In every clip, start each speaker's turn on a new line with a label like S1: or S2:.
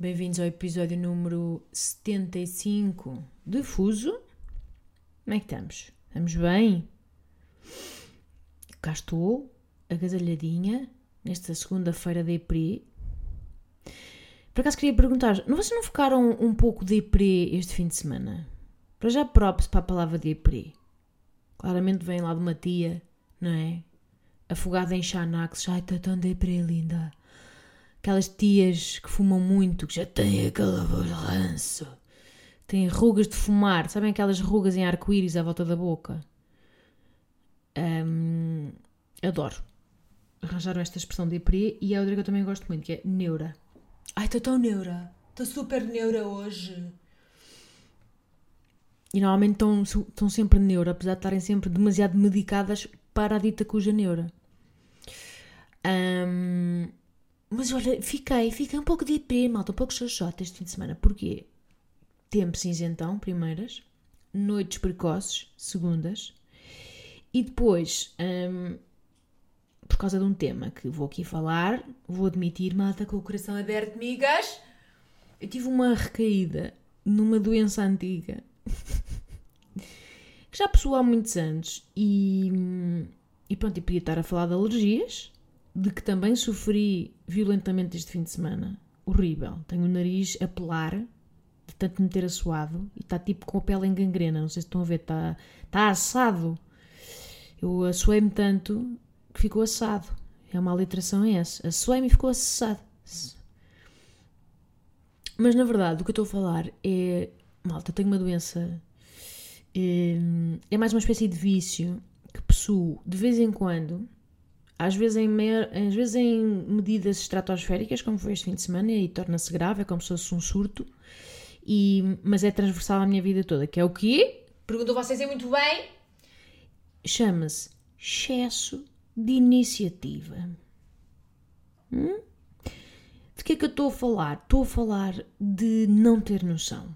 S1: Bem-vindos ao episódio número 75 de Fuso. Como é que estamos? Estamos bem? Cá estou, agasalhadinha, nesta segunda-feira de Epre. Por acaso queria perguntar, não vocês não ficaram um pouco de Epre este fim de semana? Para já props para a palavra de Epre. Claramente vem lá de uma tia, não é? Afogada em Xanax. Ai, está tão deprê, linda. Aquelas tias que fumam muito, que já têm aquela voz ranço. Têm rugas de fumar. Sabem aquelas rugas em arco-íris à volta da boca? Hum, adoro. Arranjaram esta expressão de deprê e é outra que eu também gosto muito, que é neura. Ai, estou tão neura. Estou super neura hoje. E normalmente estão, estão sempre neura, apesar de estarem sempre demasiado medicadas para a dita cuja neura. Hum, mas olha, fiquei, fiquei um pouco de deprê, malta, um pouco xoxota este fim de semana. Porquê? Tempo cinzentão, primeiras. Noites precoces, segundas. E depois, hum, por causa de um tema que vou aqui falar, vou admitir, malta, com o coração aberto, migas. Eu tive uma recaída numa doença antiga que já possuo há muitos anos e, e pronto, e podia estar a falar de alergias, de que também sofri violentamente este fim de semana. Horrível. Tenho o nariz a pelar de tanto me ter assoado e está tipo com a pele em gangrena. Não sei se estão a ver, está, está assado. Eu assoei-me tanto que ficou assado. É uma aliteração é essa. Assoei-me e ficou assado. Mas na verdade, o que eu estou a falar é. Malta, tenho uma doença. É, é mais uma espécie de vício que possuo de vez em quando às vezes em, às vezes em medidas estratosféricas, como foi este fim de semana, e torna-se grave, é como se fosse um surto, e, mas é transversal à minha vida toda, que é o quê? Perguntam vocês é muito bem. Chama-se excesso de iniciativa. Hum? De que é que eu estou a falar? Estou a falar de não ter noção.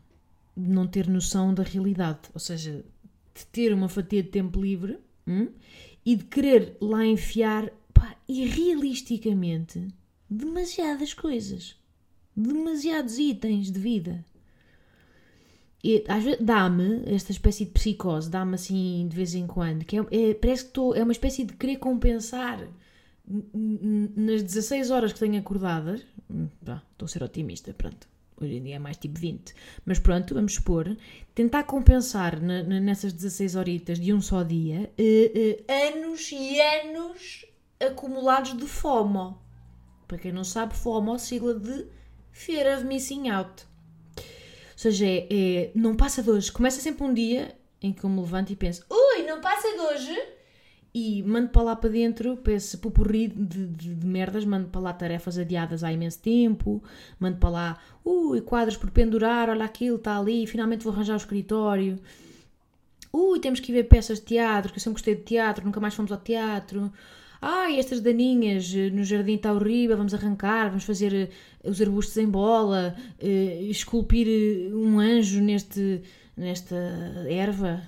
S1: De não ter noção da realidade. Ou seja, de ter uma fatia de tempo livre hum? E de querer lá enfiar, pá, irrealisticamente, demasiadas coisas. Demasiados itens de vida. E às vezes dá-me esta espécie de psicose, dá-me assim de vez em quando, que é, é parece que estou, é uma espécie de querer compensar nas 16 horas que tenho acordadas. Estou a ser otimista, pronto. Hoje em dia é mais tipo 20. Mas pronto, vamos supor. Tentar compensar nessas 16 horitas de um só dia uh, uh, anos e anos acumulados de FOMO. Para quem não sabe, FOMO, sigla de Fear of Missing Out. Ou seja, é, é, não passa de hoje. Começa sempre um dia em que eu me levanto e penso: Ui, não passa de hoje? E mando para lá para dentro, para esse pupurri de, de, de, merdas, mando para lá tarefas adiadas há imenso tempo, mando para lá, ui, quadros por pendurar, olha aquilo, está ali, finalmente vou arranjar o escritório. Ui, temos que ir ver peças de teatro, que eu sempre gostei de teatro, nunca mais fomos ao teatro. Ai, estas daninhas no jardim está horrível, vamos arrancar, vamos fazer eh, os arbustos em bola, uh, esculpir eh, um anjo neste, nesta erva.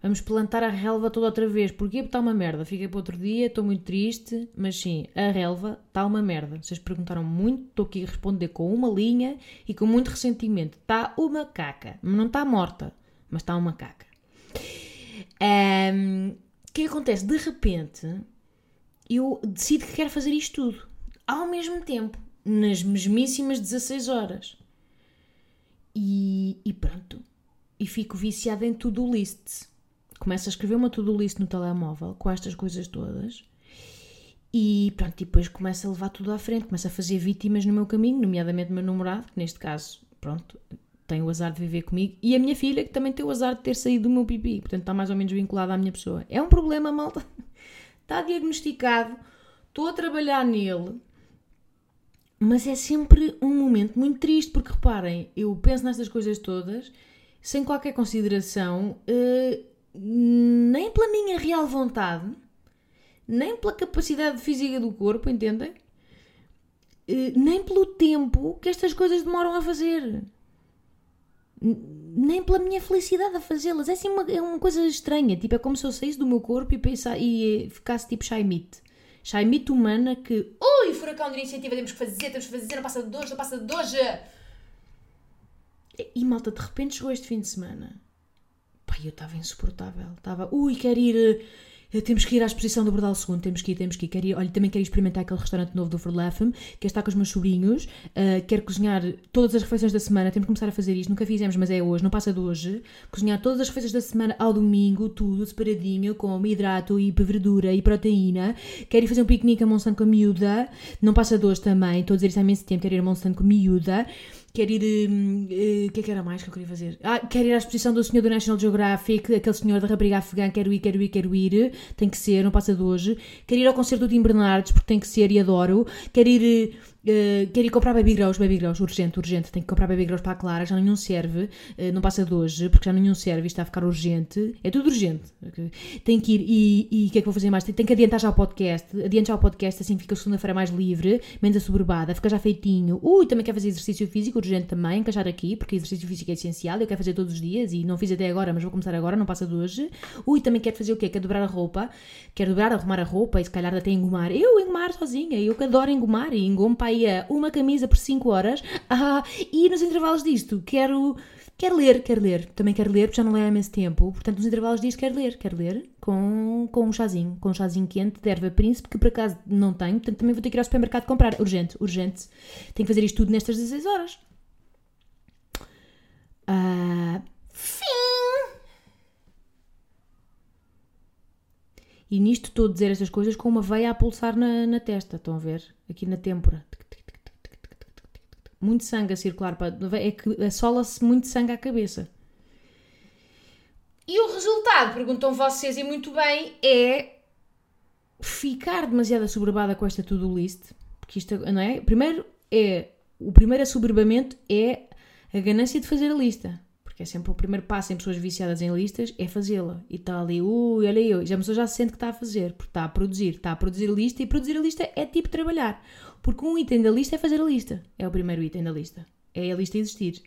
S1: Vamos plantar a relva toda outra vez. Porquê? Porque está uma merda. Fiquei para outro dia, estou muito triste, mas sim, a relva está uma merda. Vocês perguntaram muito, estou aqui a responder com uma linha e com muito ressentimento. Está uma caca. Não está morta, mas está uma caca. Um, o que acontece? De repente, eu decido que quero fazer isto tudo. Ao mesmo tempo, nas mesmíssimas 16 horas. E, e pronto. E fico viciada em to-do lists começo a escrever uma to-do list no telemóvel com estas coisas todas e pronto, e depois começo a levar tudo à frente, começo a fazer vítimas no meu caminho, nomeadamente o meu namorado, que neste caso, pronto, tem o azar de viver comigo, e a minha filha, que também tem o azar de ter saído do meu pipi, portanto está mais ou menos vinculada à minha pessoa. É um problema, malta. Está diagnosticado, estou a trabalhar nele, mas é sempre um momento muito triste, porque reparem, eu penso nestas coisas todas sem qualquer consideração, uh, nem pela minha real vontade, nem pela capacidade física do corpo, entendem? Uh, nem pelo tempo que estas coisas demoram a fazer. Nem pela minha felicidade a fazê-las. É assim uma, é uma coisa estranha. Tipo, é como se eu saísse do meu corpo e, pensa, e ficasse tipo Shaimite. Shaimite humana que. Ui, furacão de iniciativa, temos que fazer, temos que fazer, não passa de hoje, não passa de hoje. E malta, de repente chegou este fim de semana. Pai, eu estava insuportável. Estava, ui, quero ir eh, temos que ir à exposição do Bordal II, temos que ir, temos que ir. Quero ir olha, também quero experimentar aquele restaurante novo do Verlafem, quero estar com os meus sobrinhos, uh, quero cozinhar todas as refeições da semana, temos que começar a fazer isto, nunca fizemos, mas é hoje, não passa de hoje. Cozinhar todas as refeições da semana ao domingo, tudo separadinho, com hidrato e verdura e proteína. Quero ir fazer um piquenique a Monsanto com a miúda, não passa de hoje também, estou a dizer isso há imenso tempo, quero ir a Monsanto com a miúda. Quero ir. Hum, eh, o uh, que é que era mais que eu queria fazer? Ah, quero ir à exposição do senhor do National Geographic, aquele senhor da rapariga afegã. Quero ir, quero ir, quero ir. Tem que ser, não passa de hoje. Quero ir ao concerto do Tim Bernardes, porque tem que ser e adoro. Quero ir Uh, quero ir comprar baby grows, baby grows, urgente, urgente. Tenho que comprar baby grows para a Clara, já nenhum serve. Uh, não passa de hoje, porque já nenhum serve e está a ficar urgente. É tudo urgente. Okay? Tenho que ir e o que é que vou fazer mais? Tenho que adiantar já o podcast. Adiante já o podcast, assim fica segunda-feira mais livre, menos assoberbada, fica já feitinho. Ui, também quero fazer exercício físico, urgente também, encaixar aqui, porque exercício físico é essencial. Eu quero fazer todos os dias e não fiz até agora, mas vou começar agora, não passa de hoje. Ui, também quero fazer o quê? Quero dobrar a roupa. Quero dobrar, arrumar a roupa e se calhar até engomar. Eu engomar sozinha, eu que adoro engomar e engomo para aí uma camisa por 5 horas. Ah, e nos intervalos disto, quero. Quero ler, quero ler. Também quero ler, porque já não leio há imenso tempo. Portanto, nos intervalos disto, quero ler. Quero ler com, com um chazinho. Com um chazinho quente de erva príncipe, que por acaso não tenho. Portanto, também vou ter que ir ao supermercado comprar. Urgente, urgente. Tenho que fazer isto tudo nestas 16 horas. Ah, fim! E nisto estou a dizer estas coisas com uma veia a pulsar na, na testa. Estão a ver? Aqui na têmpora muito sangue a circular para. É que assola-se muito sangue à cabeça. E o resultado, perguntam vocês, e muito bem, é ficar demasiado assoberbada com esta to-do list. Porque isto, não é? Primeiro é. O primeiro assoberbamento é a ganância de fazer a lista. Porque é sempre o primeiro passo em pessoas viciadas em listas, é fazê-la. E está ali, ui, olha eu. Já a pessoa já se sente que está a fazer, porque está a produzir. Está a produzir a lista e produzir a lista é tipo trabalhar. Porque um item da lista é fazer a lista. É o primeiro item da lista. É a lista existir.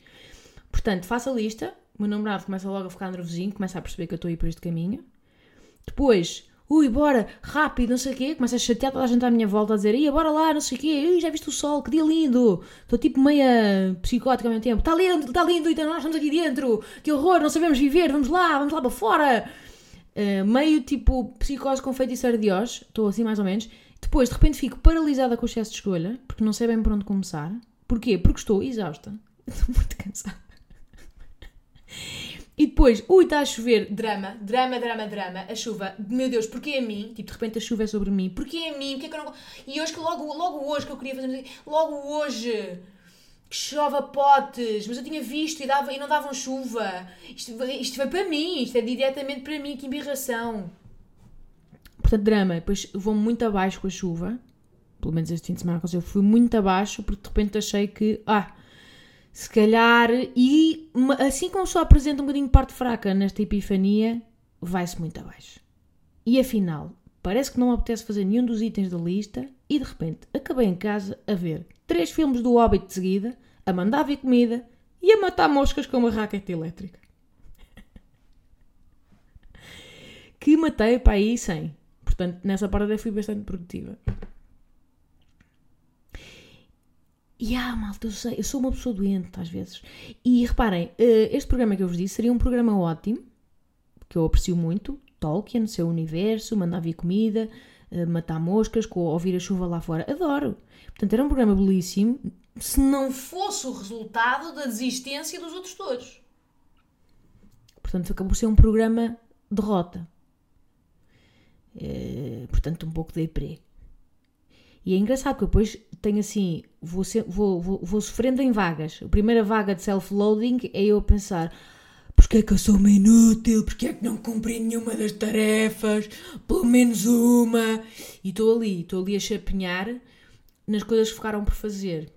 S1: Portanto, faça a lista. O meu namorado começa logo a ficar nervosinho, começa a perceber que eu estou a ir por este caminho. Depois, ui, bora, rápido, não sei o quê. Começa a chatear toda a gente à minha volta a dizer, ia, bora lá, não sei o quê. Ui, já viste o sol, que dia lindo. Estou tipo meia psicótica ao mesmo tempo. Está lindo, está lindo, então nós estamos aqui dentro. Que horror, não sabemos viver, vamos lá, vamos lá para fora. Uh, meio tipo psicose com feiticeiro de Oz, estou assim mais ou menos. Depois, de repente, fico paralisada com o excesso de escolha, porque não sei bem por onde começar. Porquê? Porque estou exausta. Estou muito cansada. E depois, ui, está a chover, drama, drama, drama, drama, a chuva, meu Deus, porquê a mim? Tipo, de repente a chuva é sobre mim, porquê a mim? Porquê que eu não... E hoje, que logo, logo hoje que eu queria fazer, logo hoje, que potes, mas eu tinha visto e, dava, e não davam chuva. Isto, isto foi para mim, isto é diretamente para mim, que embirração. Portanto, drama. Depois vou muito abaixo com a chuva. Pelo menos este fim de semana eu fui muito abaixo porque de repente achei que, ah, se calhar. E assim como só apresenta um bocadinho parte fraca nesta epifania, vai-se muito abaixo. E afinal, parece que não me apetece fazer nenhum dos itens da lista e de repente acabei em casa a ver três filmes do Hobbit de seguida, a mandar vir comida e a matar moscas com uma raquete elétrica. que matei para aí sem. Portanto, nessa parte eu fui bastante produtiva. E ah, malta, eu sei, eu sou uma pessoa doente às vezes. E reparem, eh, este programa que eu vos disse seria um programa ótimo, que eu aprecio muito. Tolkien, seu universo, mandar vir comida, eh, matar moscas, ouvir a chuva lá fora. Adoro. Portanto, era um programa belíssimo, se não fosse o resultado da desistência dos outros todos. Portanto, acabou por ser um programa derrota. Eh, portanto, um pouco de deprê. E é engraçado porque depois tenho assim, vou, vou, vou, vou sofrendo em vagas. A primeira vaga de self-loading é eu a pensar: porque é que eu sou uma inútil? Porque é que não cumpri nenhuma das tarefas? Pelo menos uma. E estou ali, estou ali a chapinhar nas coisas que ficaram por fazer.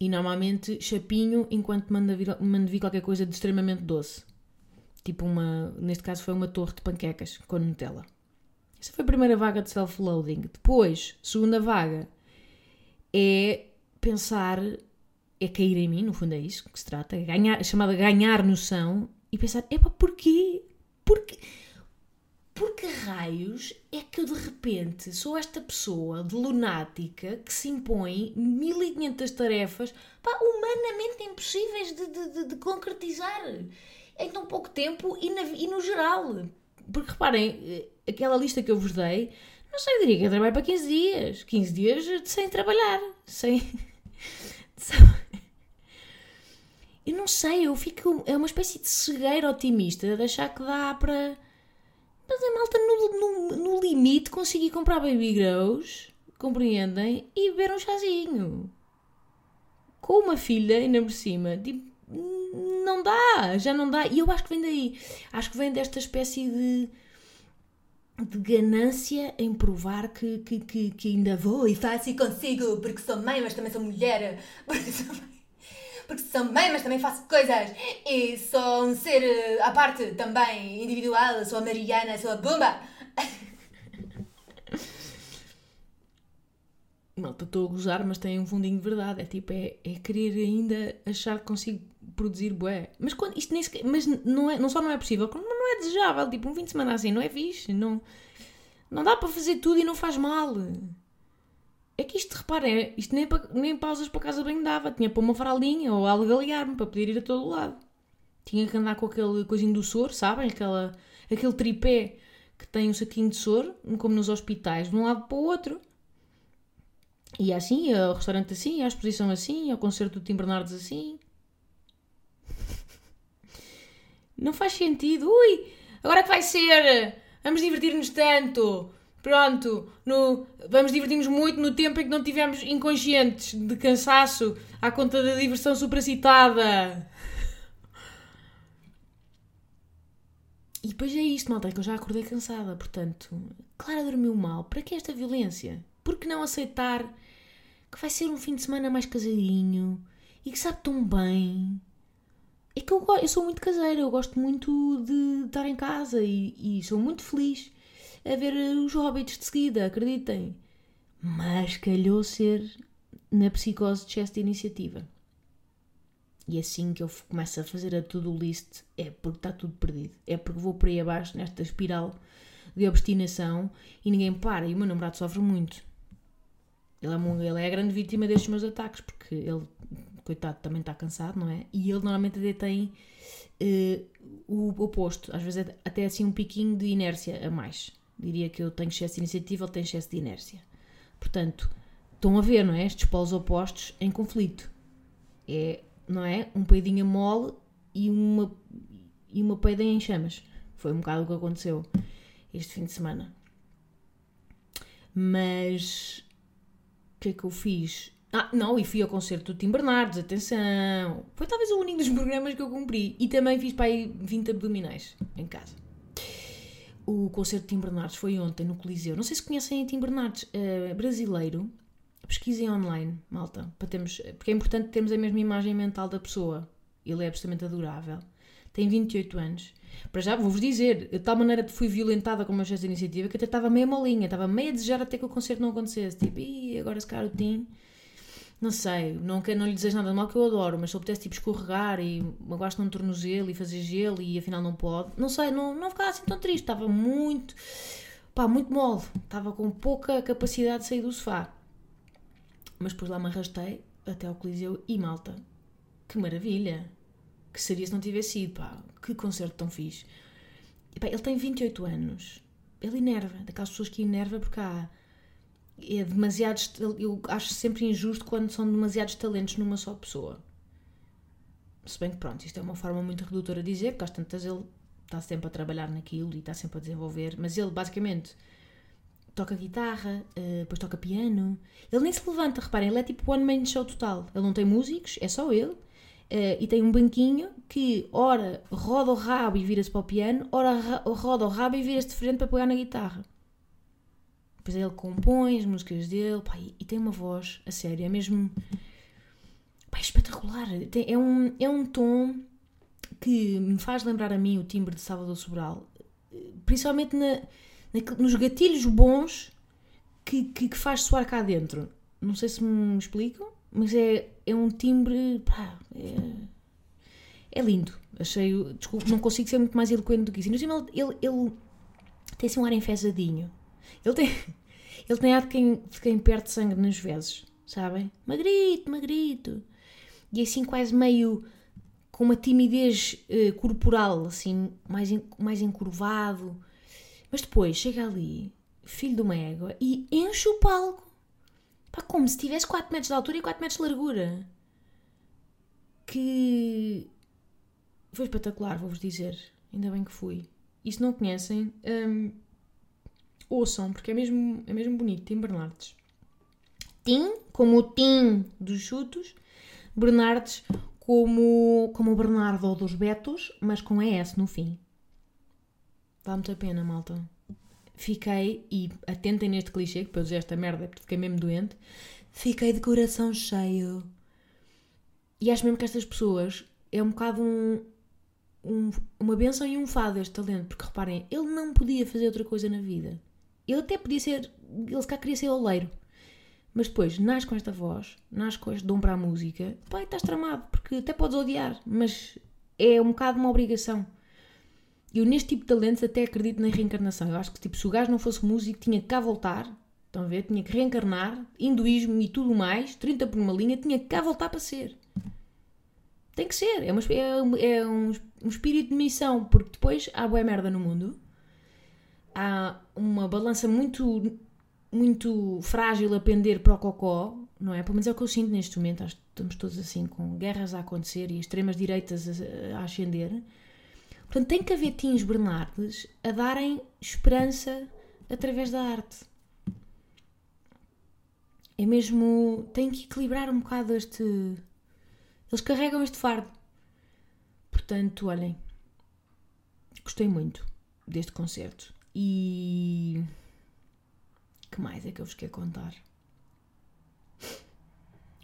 S1: E normalmente chapinho enquanto mando vir, mando vir qualquer coisa de extremamente doce. Tipo uma, neste caso foi uma torre de panquecas com Nutella. Essa foi a primeira vaga de self-loading. Depois, segunda vaga, é pensar, é cair em mim, no fundo é isso que se trata, é ganhar, é chamada ganhar noção e pensar, epá, porquê? Porquê? Porque raios é que eu de repente sou esta pessoa de lunática que se impõe 1500 tarefas pá, humanamente impossíveis de, de, de, de concretizar em tão pouco tempo e, na, e, no geral. Porque reparem, eh, aquela lista que eu vos dei, não sei, diria que eu trabalho para 15 dias. 15 dias sem trabalhar, sem. eu não sei, eu fico. É uma espécie de cegueira otimista de achar que dá para mas a malta, no, no, no limite, consegui comprar baby grows, compreendem? E beber um chazinho. Com uma filha ainda por cima. Tipo, não dá, já não dá. E eu acho que vem daí. Acho que vem desta espécie de de ganância em provar que, que, que, que, ainda vou e faço e consigo, porque sou mãe, mas também sou mulher, porque sou mãe porque sou mãe, mas também faço coisas. E sou um ser eh, à parte também, individual. Sou a Mariana, sou a Bumba. Malta, estou a gozar, mas tem um fundinho de verdade. É tipo, é, é querer ainda achar que consigo produzir bué. Mas, quando, isto nem sequer, mas não, é, não só não é possível, como não é desejável. Tipo, um fim de semana assim não é fixe. Não, não dá para fazer tudo e não faz mal. É que isto, reparem, isto nem, nem pausas para casa bem dava. Tinha para uma faraldinha ou algo me para poder ir a todo lado. Tinha que andar com aquele coisinho do soro, sabem? Aquela, aquele tripé que tem um saquinho de soro, como nos hospitais, de um lado para o outro. E assim, ao restaurante assim, à exposição assim, ao concerto do Tim Bernardes assim. Não faz sentido. Ui, agora que vai ser? Vamos divertir-nos tanto. Pronto, no, vamos divertir-nos muito no tempo em que não tivemos inconscientes de cansaço à conta da diversão supracitada. E depois é isto, malta, é que eu já acordei cansada, portanto, Clara dormiu mal. Para que esta violência? Por que não aceitar que vai ser um fim de semana mais casadinho e que sabe tão bem? É que eu, eu sou muito caseira, eu gosto muito de estar em casa e, e sou muito feliz a ver os Hobbits de seguida, acreditem. Mas calhou ser na psicose de excesso de iniciativa. E assim que eu começo a fazer a to-do list, é porque está tudo perdido. É porque vou por aí abaixo nesta espiral de obstinação e ninguém para. E o meu namorado sofre muito. Ele é, ele é a grande vítima destes meus ataques, porque ele, coitado, também está cansado, não é? E ele normalmente até tem uh, o oposto, às vezes até assim um piquinho de inércia a mais. Diria que eu tenho excesso de iniciativa, ele tem excesso de inércia. Portanto, estão a ver, não é? Estes polos opostos em conflito. É, não é? Um peidinho mole e uma, e uma peida em chamas. Foi um bocado o que aconteceu este fim de semana. Mas o que é que eu fiz? Ah, não, e fui ao concerto do Tim Bernardes, atenção! Foi talvez o único dos programas que eu cumpri. E também fiz para aí 20 abdominais em casa o concerto de Tim Bernardes foi ontem no Coliseu. Não sei se conhecem Tim Bernardes, uh, brasileiro. Pesquisem online, malta, para termos, porque é importante termos a mesma imagem mental da pessoa. Ele é absolutamente adorável. Tem 28 anos. Para já, vou-vos dizer, de tal maneira fui violentada com uma gesto de iniciativa que até estava meio molinha, estava meio a desejar até que o concerto não acontecesse. Tipo, e agora se calhar o Tim não sei, não, não lhe desejo nada mal que eu adoro, mas se eu pudesse tipo escorregar e gosto num tornozelo e fazer gelo e afinal não pode, não sei, não, não ficava assim tão triste, estava muito, pá, muito mole, estava com pouca capacidade de sair do sofá. Mas depois lá me arrastei até ao Coliseu e malta, que maravilha, que seria se não tivesse ido, pá, que concerto tão fixe. E, pá, ele tem 28 anos, ele enerva, daquelas pessoas que enerva porque há é demasiado. Eu acho sempre injusto quando são demasiados talentos numa só pessoa. Se bem que, pronto, isto é uma forma muito redutora de dizer, porque às tantas ele está sempre a trabalhar naquilo e está sempre a desenvolver, mas ele basicamente toca guitarra, uh, depois toca piano. Ele nem se levanta, reparem, ele é tipo one man show total. Ele não tem músicos, é só ele. Uh, e tem um banquinho que, ora, roda o rabo e vira-se para o piano, ora, roda o rabo e vira-se de frente para pegar na guitarra. Depois ele compõe as músicas dele, pá, e, e tem uma voz, a sério, é mesmo pá, é espetacular. Tem, é, um, é um tom que me faz lembrar a mim o timbre de Salvador Sobral, principalmente na, na, nos gatilhos bons que, que, que, faz soar cá dentro. Não sei se me explico, mas é, é um timbre. Pá, é, é lindo. Achei. Desculpa, não consigo ser muito mais eloquente do que isso. Ele, ele, ele tem assim um ar enfesadinho. Ele tem, ele tem ar de quem, de quem perde sangue nas vezes, sabem? Magrito, magrito. E assim quase meio com uma timidez uh, corporal, assim, mais, mais encurvado. Mas depois chega ali, filho de uma égua, e enche o palco. Pá, como se tivesse 4 metros de altura e 4 metros de largura. Que foi espetacular, vou-vos dizer. Ainda bem que fui. E se não conhecem, um, ouçam, porque é mesmo, é mesmo bonito. Tim Bernardes. Tim, como o Tim dos chutos. Bernardes, como, como o Bernardo dos Betos, mas com ES no fim. Dá muita pena, malta. Fiquei, e atentem neste clichê, que para eu dizer esta merda porque fiquei mesmo doente, fiquei de coração cheio. E acho mesmo que estas pessoas é um bocado um, um, uma benção e um fado este talento, porque reparem, ele não podia fazer outra coisa na vida. Ele até podia ser, ele se cá queria ser oleiro. Mas depois, nasce com esta voz, nasce com este dom para a música, pai, estás tramado, porque até podes odiar, mas é um bocado uma obrigação. Eu neste tipo de talentos até acredito na reencarnação. Eu acho que tipo, se o gajo não fosse músico, tinha que cá voltar, estão a ver? Tinha que reencarnar, hinduísmo e tudo mais, 30 por uma linha, tinha que cá voltar para ser. Tem que ser, é, uma, é, é um, um, espírito de missão, porque depois há boa merda no mundo, há uma balança muito, muito frágil a pender para o cocó, não é? Pelo menos é o que eu sinto neste momento, acho que estamos todos assim com guerras a acontecer e extremas direitas a, a ascender. Portanto, tem que haver Tins Bernardes a darem esperança através da arte. É mesmo. tem que equilibrar um bocado este. Eles carregam este fardo. Portanto, olhem. Gostei muito deste concerto. E. que mais é que eu vos quero contar?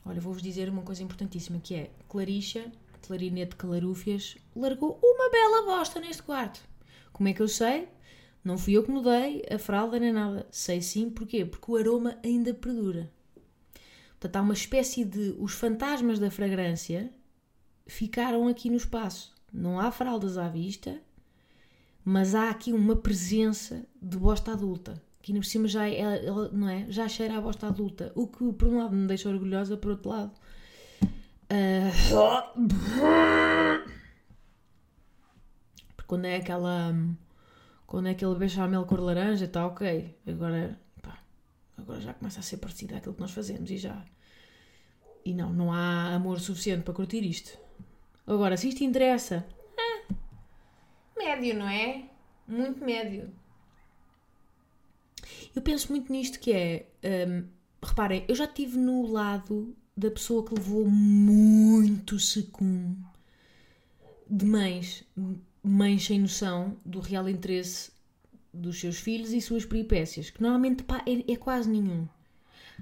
S1: Olha, vou-vos dizer uma coisa importantíssima que é Clarixa clarinete Calarúfias, largou uma bela bosta neste quarto. Como é que eu sei? Não fui eu que mudei a fralda nem nada. Sei sim, porquê? Porque o aroma ainda perdura. Portanto, há uma espécie de. Os fantasmas da fragrância ficaram aqui no espaço. Não há fraldas à vista, mas há aqui uma presença de bosta adulta. Que ainda por cima já, é, não é? já cheira a bosta adulta. O que, por um lado, me deixa orgulhosa, por outro lado, Uh, porque quando é aquela. Quando é aquele bechamel cor laranja, está ok. Agora, pá, agora já começa a ser parecido àquilo que nós fazemos e já. E não, não há amor suficiente para curtir isto. Agora, se isto interessa, médio, não é? Muito médio. Eu penso muito nisto que é. Um, reparem, eu já estive no lado da pessoa que levou muito secum de mães, mães sem noção do real interesse dos seus filhos e suas peripécias, que normalmente pá, é, é, quase nenhum.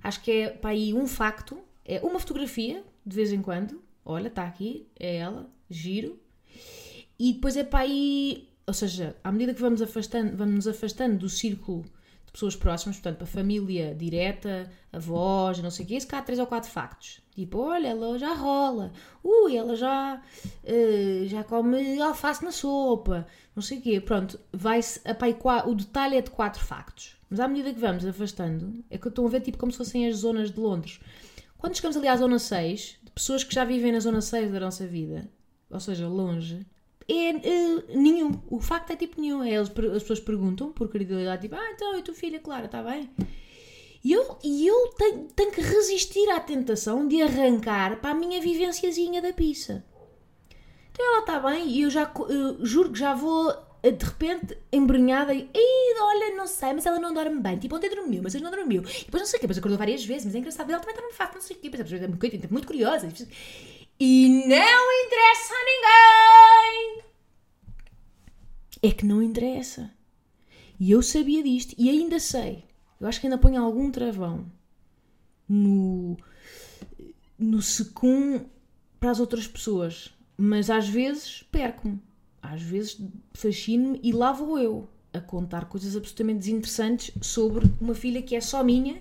S1: Acho que é para aí um facto, é uma fotografia, de vez em quando, olha, está aqui, é ela, giro, e depois é para aí, ou seja, à medida que vamos afastando, vamos nos afastando do círculo pessoas próximas, portanto, a família direta, avós, não sei o quê, se cá há três ou quatro factos. Tipo, olha, ela já rola, ui, ela já, uh, já come alface na sopa, não sei o quê. Pronto, vai-se, o detalhe é de quatro factos. Mas à medida que vamos afastando, é que eu estou a ver tipo como se fossem as zonas de Londres. Quando chegamos ali à zona 6, de pessoas que já vivem na zona 6 da nossa vida, ou seja, longe, é uh, nenhum. O facto é tipo nenhum. É, eles, as pessoas perguntam por credibilidade, tipo, ah, então, e tua filha, Clara, está bem? E eu, e eu tenho, tenho que resistir à tentação de arrancar para a minha vivenciazinha da pizza. Então ela está bem e eu já eu juro que já vou eh, de repente embrenhada e olha, não sei, mas ela não dorme bem. Tipo, ontem dormiu, mas hoje não dormiu. E depois não sei o quê, depois acordou várias vezes, mas é engraçado. Ela também está no fato, não sei o quê, mas é muito, muito curiosa. E não interessa a ninguém. É que não interessa. E eu sabia disto e ainda sei. Eu acho que ainda ponho algum travão no, no secum para as outras pessoas. Mas às vezes perco-me. Às vezes fascino-me e lá vou eu a contar coisas absolutamente desinteressantes sobre uma filha que é só minha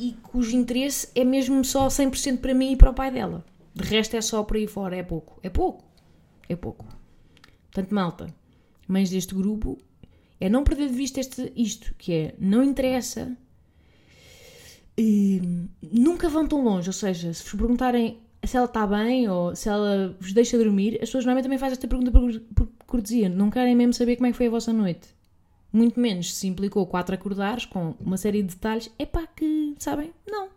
S1: e cujo interesse é mesmo só 100% para mim e para o pai dela. De resto é só por aí fora, é pouco. É pouco. É pouco. Portanto, malta, mães deste grupo, é não perder de vista este, isto, que é, não interessa, e, nunca vão tão longe, ou seja, se vos perguntarem se ela está bem ou se ela vos deixa dormir, as pessoas normalmente também fazem esta pergunta por, por cortesia, não querem mesmo saber como é que foi a vossa noite. Muito menos se implicou quatro acordares com uma série de detalhes, é pá que, sabem, não.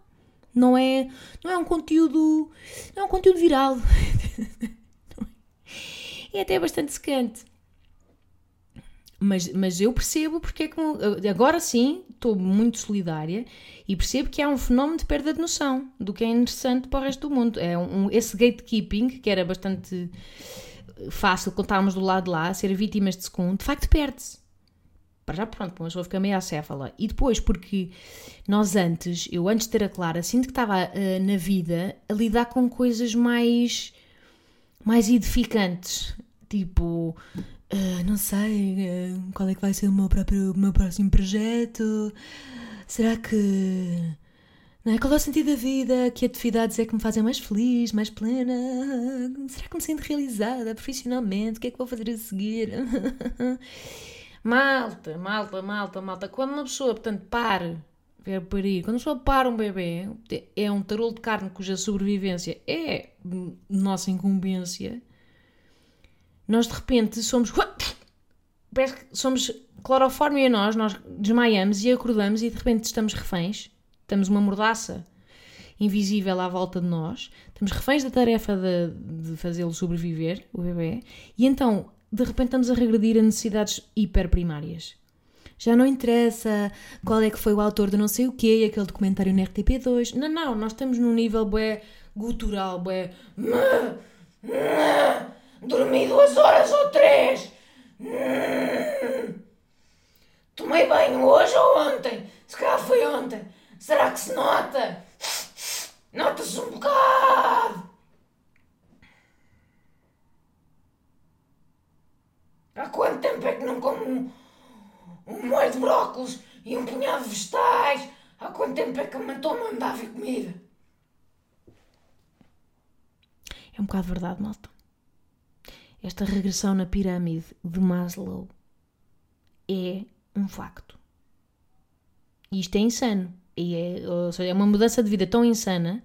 S1: Não é, não é um conteúdo, não é um conteúdo viral. é até bastante secante. Mas, mas eu percebo porque é que. Agora sim, estou muito solidária e percebo que há um fenómeno de perda de noção do que é interessante para o resto do mundo. É um, esse gatekeeping, que era bastante fácil estávamos do lado de lá, ser vítimas de segundo, de facto perde-se. Para já, pronto, uma pessoa fica meio acéfala. E depois, porque nós antes, eu antes de ter a Clara, sinto que estava uh, na vida a lidar com coisas mais, mais edificantes. Tipo, uh, não sei, uh, qual é que vai ser o meu, próprio, o meu próximo projeto? Será que. Não é? Qual é o sentido da vida? Que atividades é que me fazem mais feliz, mais plena? Será que me sinto realizada profissionalmente? O que é que vou fazer a seguir? malta, malta, malta, malta. Quando uma pessoa, portanto, para ver parir, quando uma pessoa para um bebê, é um tarolo de carne cuja sobrevivência é nossa incumbência nós de repente somos. Parece que somos clorofórmio em nós, nós desmaiamos e acordamos e de repente estamos reféns. Estamos uma mordaça invisível à volta de nós. Estamos reféns da tarefa de, de fazê-lo sobreviver, o bebê. E então, de repente, estamos a regredir a necessidades hiperprimárias. Já não interessa qual é que foi o autor de não sei o quê, aquele documentário no RTP2. Não, não, nós estamos num nível bué gutural, bué... Dormi duas horas ou três. Tomei banho hoje ou ontem? Se calhar foi ontem. Será que se nota? Nota-se um bocado. Há quanto tempo é que não como um, um molho de brócolis e um punhado de vegetais? Há quanto tempo é que me estou a mandar vir comida? É um bocado verdade, malta esta regressão na pirâmide de Maslow é um facto. E isto é insano. E é, ou seja, é uma mudança de vida tão insana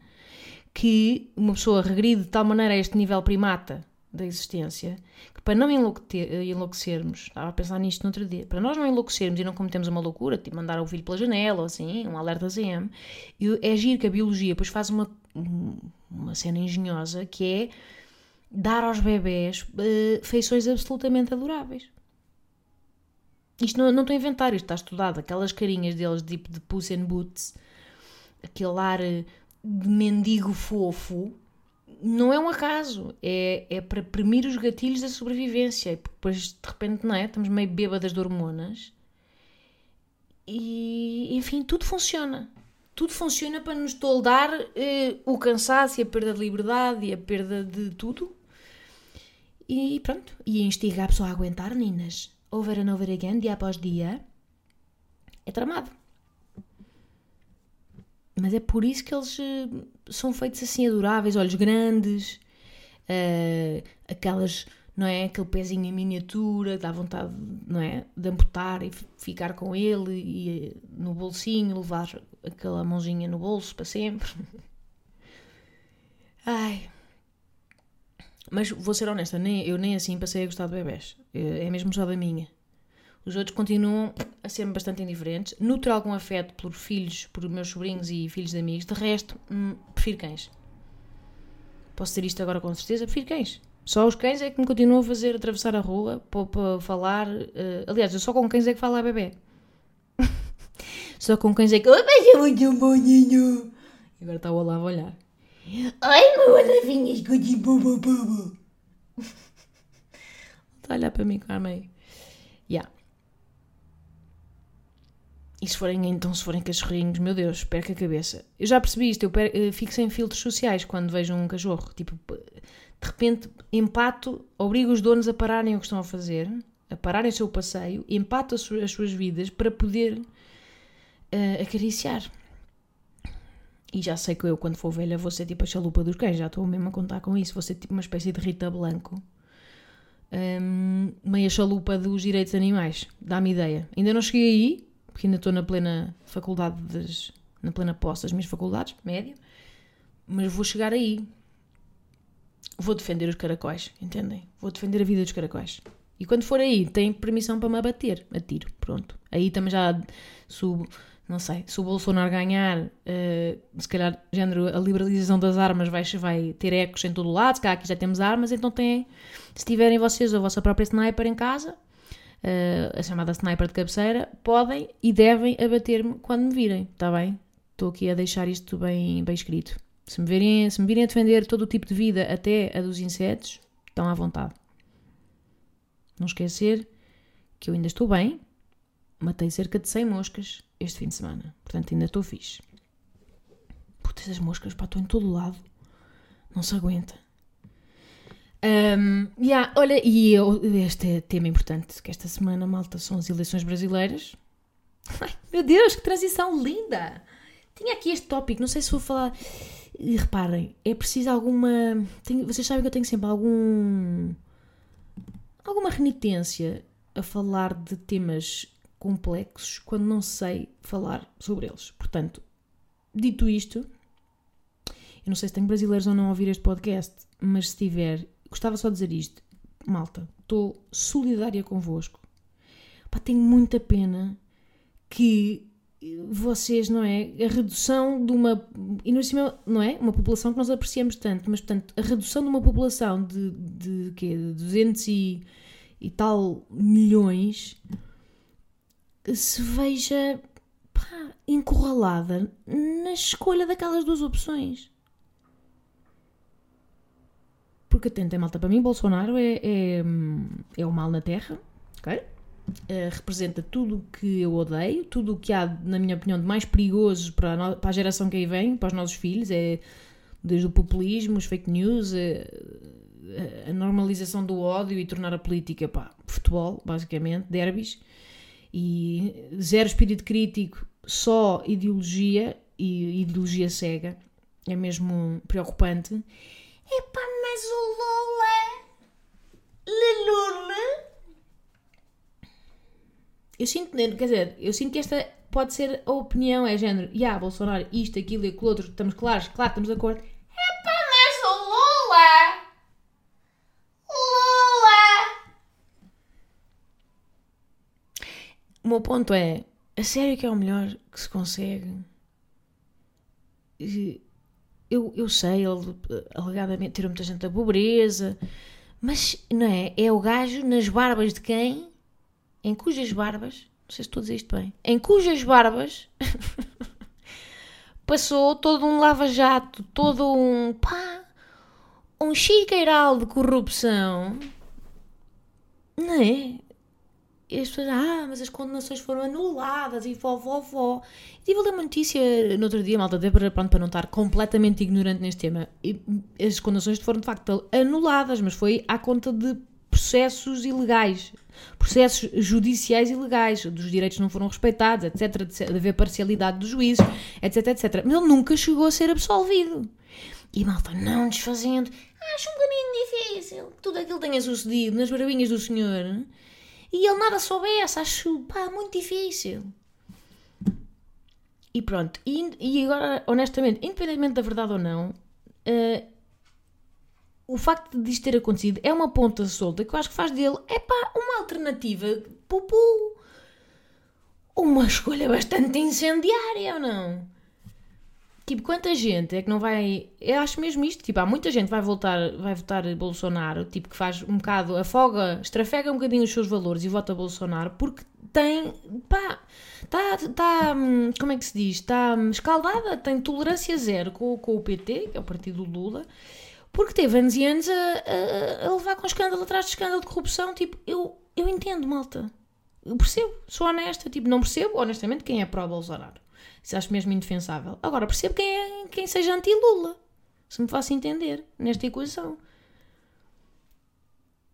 S1: que uma pessoa regride de tal maneira a este nível primata da existência que para não enlouquecermos, estava a pensar nisto no outro dia, para nós não enlouquecermos e não cometemos uma loucura, tipo mandar o filho pela janela ou assim, um alerta ZM, é giro que a biologia depois faz uma, uma cena engenhosa que é dar aos bebés uh, feições absolutamente adoráveis. Isto não, não estou a inventar, isto está estudado. Aquelas carinhas deles, tipo de Puss in Boots, aquele ar eh, de mendigo fofo, não é um acaso. É, é para premir os gatilhos da sobrevivência. E depois, de repente, não é? Estamos meio bêbadas de hormonas. E, enfim, tudo funciona. Tudo funciona para nos toldar eh, o cansaço e a perda de liberdade e a perda de tudo e pronto, e instiga a pessoa a aguentar, ninas. Over and over again, dia após dia. É tramado. Mas é por isso que eles uh, são feitos assim adoráveis, olhos grandes, uh, aquelas, não é? Aquele pezinho em miniatura, dá vontade, não é? De amputar e ficar com ele e no bolsinho, levar aquela mãozinha no bolso para sempre. Ai, mas vou ser honesta, nem, eu nem assim passei a gostar de bebés. É, é mesmo só da minha. Os outros continuam a ser bastante indiferentes. Nutro algum afeto por filhos, por meus sobrinhos e filhos de amigos. De resto, hum, prefiro cães. Posso dizer isto agora com certeza? Prefiro cães. Só os cães é que me continuam a fazer atravessar a rua para, falar. Uh, aliás, eu só com cães é que falo a bebê. só com cães é que. Oh, mas é muito boninho. E agora está o Olavo a olhar. Ai, meu Olavinhas, de bobo bobo. Está a olhar para mim com a. Yeah. E se forem, então, se forem cachorrinhos, meu Deus, perca a cabeça. Eu já percebi isto, eu eu fico sem filtros sociais quando vejo um cachorro. Tipo, de repente, empato, obrigo os donos a pararem o que estão a fazer, a pararem o seu passeio, empato as su- as suas vidas para poder eh, acariciar. E já sei que eu, quando for velha, vou ser tipo a chalupa dos cães, já estou mesmo a contar com isso, vou ser tipo uma espécie de Rita Blanco. Hum, meia chalupa dos direitos animais, dá-me ideia. Ainda não cheguei aí, porque ainda estou na plena faculdade, das, na plena posse das minhas faculdades, médio, mas vou chegar aí. Vou defender os caracóis, entendem? Vou defender a vida dos caracóis. E quando for aí, tem permissão para me abater, a tiro, pronto. Aí também já subo, não sei, se o Bolsonaro ganhar, eh, se calhar, género, a liberalização das armas vai, vai ter ecos em todo o lado, se calhar aqui já temos armas, então tem, se tiverem vocês a vossa própria sniper em casa, a chamada sniper de cabeceira, podem e devem abater-me quando me virem, está bem? Estou aqui a deixar isto bem, bem escrito. Se me, virem, se me virem a defender todo o tipo de vida, até a dos insetos, estão à vontade. Não esquecer que eu ainda estou bem, matei cerca de 100 moscas este fim de semana, portanto ainda estou fixe. Puta, essas moscas, pá, em todo lado, não se aguenta. Um, yeah, olha, e eu, este é tema importante, que esta semana, malta, são as eleições brasileiras. Ai, meu Deus, que transição linda! Tinha aqui este tópico, não sei se vou falar. E reparem, é preciso alguma. vocês sabem que eu tenho sempre algum. alguma renitência a falar de temas complexos quando não sei falar sobre eles. Portanto, dito isto, eu não sei se tenho brasileiros ou não a ouvir este podcast, mas se tiver, gostava só de dizer isto. Malta, estou solidária convosco. Pá, tenho muita pena que vocês, não é? A redução de uma. E no cima, não é? Uma população que nós apreciamos tanto, mas portanto, a redução de uma população de, de, quê? de 200 e, e tal milhões se veja pá, encurralada na escolha daquelas duas opções. Porque atentem, malta, para mim, Bolsonaro é, é, é o mal na terra, ok? Uh, representa tudo o que eu odeio, tudo o que há, na minha opinião, de mais perigoso para a, no- para a geração que aí vem, para os nossos filhos, é desde o populismo, os fake news, eh, a, normalização do ódio e tornar a política, pá, futebol, basicamente, derbys, e zero espírito crítico, só ideologia e ideologia cega, é mesmo preocupante. Epá, mas o Lula, Lula, eu sinto, quer dizer, eu sinto que esta pode ser a opinião, é género, e yeah, Bolsonaro, isto, aquilo e aquilo outro, estamos claros, claro, estamos de acordo. Epá, mas o Lula! Lula! O meu ponto é, a sério que é o melhor que se consegue? E Eu, eu sei, ele eh, alegadamente tirou muita gente da pobreza, mas não é? É o gajo nas barbas de quem? Em cujas barbas, não sei se estou a dizer isto bem, em cujas barbas passou todo um lava-jato, todo um pá, um chiqueiral de corrupção, não é? E as pessoas, ah, mas as condenações foram anuladas e vó, vó, vó. Tive a ler uma notícia no outro dia, malta, para, pronto, para não estar completamente ignorante neste tema. E as condenações foram de facto anuladas, mas foi à conta de processos ilegais, processos judiciais ilegais, dos direitos não foram respeitados, etc, etc, de haver parcialidade dos juízes, etc, etc. Mas ele nunca chegou a ser absolvido. E malta, não desfazendo, acho um bocadinho difícil que tudo aquilo tenha sucedido nas barbinhas do senhor e ele nada soubesse, acho pá, muito difícil. E pronto, e, e agora, honestamente, independentemente da verdade ou não, eh, o facto de isto ter acontecido é uma ponta solta que eu acho que faz dele, é pá, uma alternativa, pupu, uma escolha bastante incendiária ou não? Tipo, quanta gente é que não vai. Eu acho mesmo isto. Tipo, há muita gente que vai, voltar, vai votar Bolsonaro, tipo, que faz um bocado, afoga, estrafega um bocadinho os seus valores e vota Bolsonaro porque tem. pá. Está. Tá, hum, como é que se diz? Está hum, escaldada, tem tolerância zero com, com o PT, que é o partido do Lula, porque teve anos e anos a, a, a levar com escândalo atrás de escândalo de corrupção. Tipo, eu, eu entendo, malta. Eu percebo, sou honesta, tipo, não percebo, honestamente, quem é pró-Bolsonaro. Isso acho mesmo indefensável. Agora, percebo quem, é, quem seja anti-Lula. Se me faço entender nesta equação.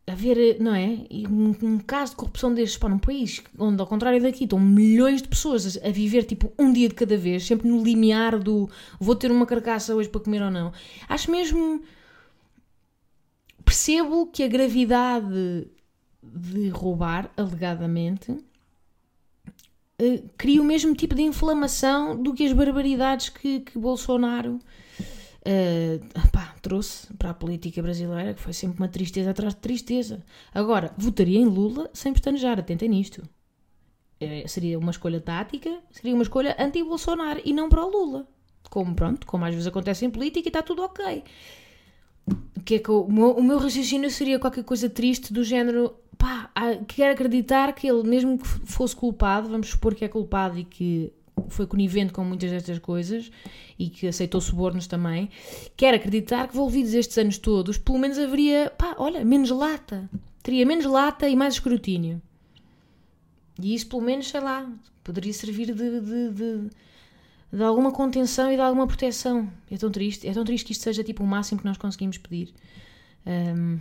S1: Haver, não é? E um, um caso de corrupção destes para num país onde, ao contrário daqui, estão milhões de pessoas a viver tipo um dia de cada vez, sempre no limiar do vou ter uma carcaça hoje para comer ou não. Acho mesmo. Percebo que a gravidade de roubar, alegadamente, uh, cria o mesmo tipo de inflamação do que as barbaridades que, que Bolsonaro uh, pá, trouxe para a política brasileira, que foi sempre uma tristeza atrás de tristeza. Agora, votaria em Lula sem pestanejar, atentem nisto. Uh, seria uma escolha tática, seria uma escolha anti-Bolsonaro e não para o Lula. Como, pronto, como às vezes acontece em política e está tudo ok. Que é que o, meu, o meu raciocínio seria qualquer coisa triste do género pá, quero acreditar que ele, mesmo que fosse culpado, vamos supor que é culpado e que foi conivente com muitas destas coisas e que aceitou subornos também, quero acreditar que envolvidos estes anos todos, pelo menos haveria, pá, olha, menos lata. Teria menos lata e mais escrutínio. E isso, pelo menos, sei lá, poderia servir de, de, de, de alguma contenção e de alguma proteção. É tão triste, é tão triste que isto seja tipo o máximo que nós conseguimos pedir. Um,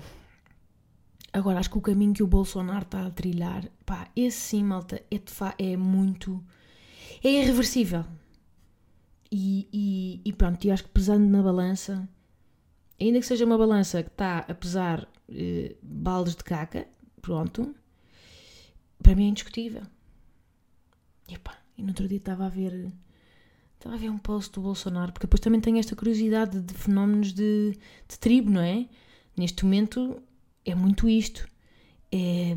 S1: Agora, acho que o caminho que o Bolsonaro está a trilhar, pá, esse sim, malta, é, é muito. é irreversível. E, e, e pronto, eu acho que pesando na balança, ainda que seja uma balança que está a pesar eh, baldes de caca, pronto, para mim é indiscutível. E pá, e no outro dia estava a ver. Estava a ver um post do Bolsonaro, porque depois também tenho esta curiosidade de fenómenos de, de tribo, não é? Neste momento é muito isto. É,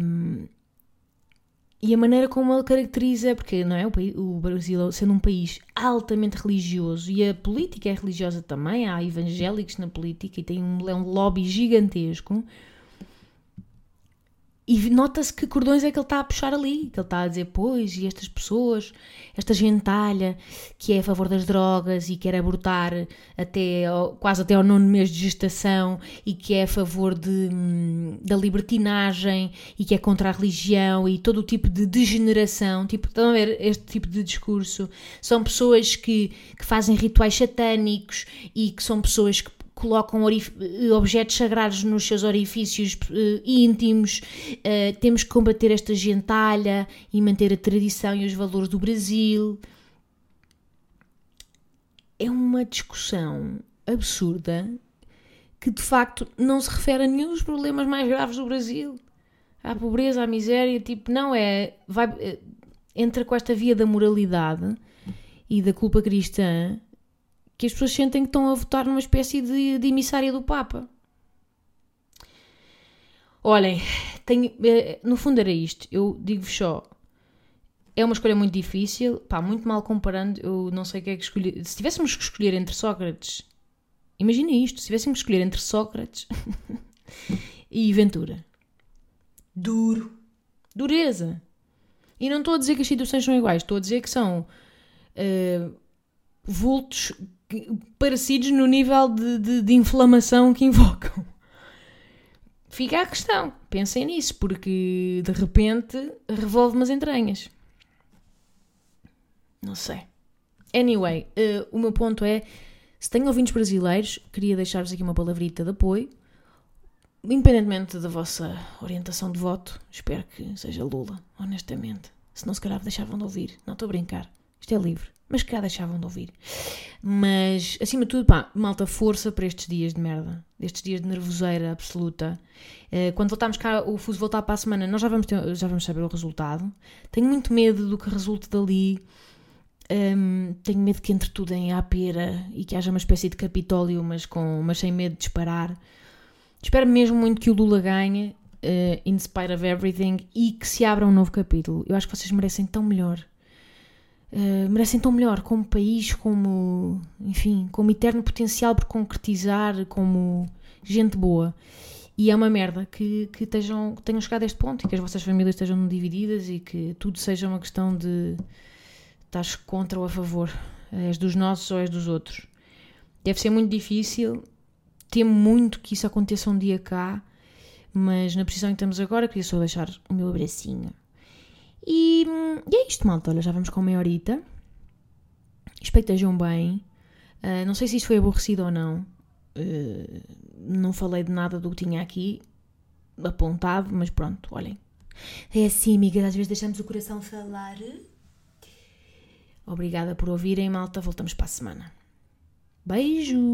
S1: e a maneira como ele caracteriza, porque não é o, Brasil sendo um país altamente religioso e a política é religiosa também, há evangélicos na política e tem um, é um lobby gigantesco. E nota-se que cordões é que ele está a puxar ali, que ele está a dizer, pois, e estas pessoas, esta gentalha que é a favor das drogas e quer abortar até quase até ao nono mês de gestação e que é a favor de, hum, da libertinagem e que é contra a religião e todo o tipo de degeneração, tipo, estão a ver este tipo de discurso? São pessoas que, que fazem rituais satânicos e que são pessoas que colocam objetos sagrados nos seus orifícios uh, íntimos, uh, temos que combater esta gentalha e manter a tradição e os valores do Brasil. É uma discussão absurda que de facto não se refere a nenhum dos problemas mais graves do Brasil. À pobreza, à miséria, tipo, não é. Vai, eh, entra com esta via da moralidade e da culpa cristã que as pessoas sentem que estão a votar numa espécie de, de emissária do Papa. Olhem, tenho, eh, no fundo era isto. Eu digo-vos só. É uma escolha muito difícil, pá, muito mal comparando. Eu não sei o que é que escolher. Se tivéssemos que escolher entre Sócrates, imagina isto: se tivéssemos que escolher entre Sócrates e Ventura, duro, dureza. E não estou a dizer que as situações são iguais, estou a dizer que são uh, vultos parecidos no nível de, de, de inflamação que invocam. Fica a questão, pensem nisso, porque de repente revolve-me as entranhas. Não sei. Anyway, uh, o meu ponto é: se tenho ouvintes brasileiros, queria deixar-vos aqui uma palavrita de apoio. Independentemente da vossa orientação de voto, espero que seja Lula, honestamente. Se não, se calhar deixavam de ouvir. Não estou a brincar. Isto é livre mas que cá deixavam de ouvir. Mas, acima de tudo, pá, malta, força para estes dias de merda, estes dias de nervoseira absoluta. Uh, quando voltarmos cá, o fuso voltar para a semana, nós já vamos, ter, já vamos saber o resultado. Tenho muito medo do que resulte dali. Um, tenho medo que entre tudo em à pera e que haja uma espécie de capitólio, mas, com, mas sem medo de disparar. Espero mesmo muito que o Lula ganhe, uh, in spite of everything, e que se abra um novo capítulo. Eu acho que vocês merecem tão melhor. Uh, merecem tão melhor como país, como, enfim, como eterno potencial por concretizar, como gente boa. E é uma merda que, que, estejam, que tenham chegado a este ponto e que as vossas famílias estejam divididas e que tudo seja uma questão de estás contra ou a favor. És dos nossos ou és dos outros. Deve ser muito difícil. Temo muito que isso aconteça um dia cá, mas na posição em que estamos agora, queria só deixar o meu abracinho E, e é isto, malta. Olha, já vamos com meia horita. Espero que estejam bem. Uh, não sei se isto foi aborrecido ou não. Uh, não falei de nada do que tinha aqui apontado, mas pronto, olhem. É assim, amigas, às vezes deixamos o coração falar. Obrigada por ouvirem, malta. Voltamos para a semana. Beijo!